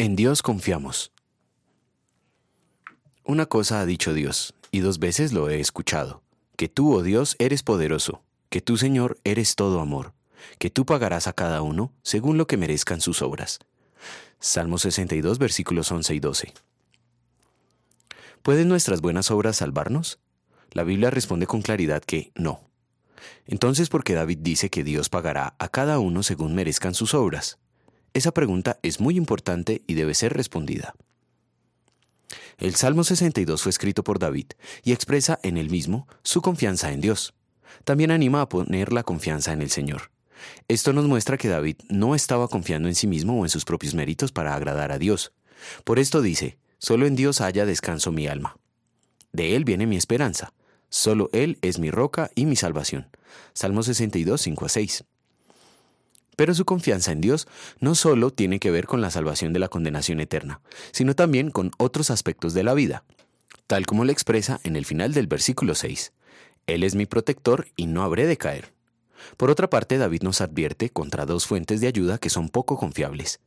En Dios confiamos. Una cosa ha dicho Dios, y dos veces lo he escuchado, que tú, oh Dios, eres poderoso, que tú, Señor, eres todo amor, que tú pagarás a cada uno según lo que merezcan sus obras. Salmo 62, versículos 11 y 12. ¿Pueden nuestras buenas obras salvarnos? La Biblia responde con claridad que no. Entonces, ¿por qué David dice que Dios pagará a cada uno según merezcan sus obras? Esa pregunta es muy importante y debe ser respondida. El Salmo 62 fue escrito por David y expresa en él mismo su confianza en Dios. También anima a poner la confianza en el Señor. Esto nos muestra que David no estaba confiando en sí mismo o en sus propios méritos para agradar a Dios. Por esto dice, solo en Dios haya descanso mi alma. De Él viene mi esperanza. Solo Él es mi roca y mi salvación. Salmo 62, 5 a 6. Pero su confianza en Dios no solo tiene que ver con la salvación de la condenación eterna, sino también con otros aspectos de la vida, tal como le expresa en el final del versículo 6. Él es mi protector y no habré de caer. Por otra parte, David nos advierte contra dos fuentes de ayuda que son poco confiables.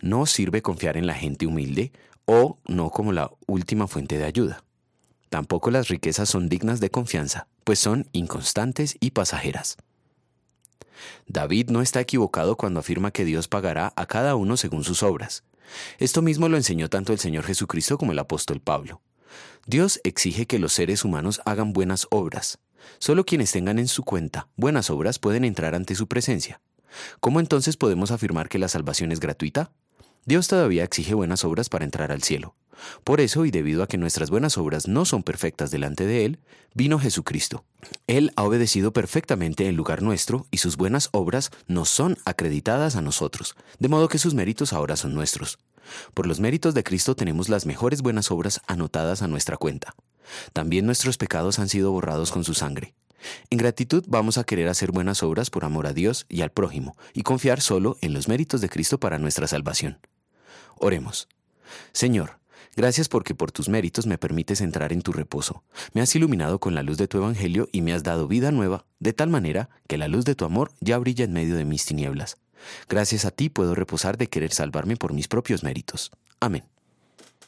No sirve confiar en la gente humilde o no como la última fuente de ayuda. Tampoco las riquezas son dignas de confianza, pues son inconstantes y pasajeras. David no está equivocado cuando afirma que Dios pagará a cada uno según sus obras. Esto mismo lo enseñó tanto el Señor Jesucristo como el apóstol Pablo. Dios exige que los seres humanos hagan buenas obras. Solo quienes tengan en su cuenta buenas obras pueden entrar ante su presencia. ¿Cómo entonces podemos afirmar que la salvación es gratuita? Dios todavía exige buenas obras para entrar al cielo. Por eso, y debido a que nuestras buenas obras no son perfectas delante de Él, vino Jesucristo. Él ha obedecido perfectamente en lugar nuestro y sus buenas obras nos son acreditadas a nosotros, de modo que sus méritos ahora son nuestros. Por los méritos de Cristo tenemos las mejores buenas obras anotadas a nuestra cuenta. También nuestros pecados han sido borrados con su sangre. En gratitud vamos a querer hacer buenas obras por amor a Dios y al prójimo, y confiar solo en los méritos de Cristo para nuestra salvación. Oremos. Señor, Gracias porque por tus méritos me permites entrar en tu reposo. Me has iluminado con la luz de tu Evangelio y me has dado vida nueva, de tal manera que la luz de tu amor ya brilla en medio de mis tinieblas. Gracias a ti puedo reposar de querer salvarme por mis propios méritos. Amén.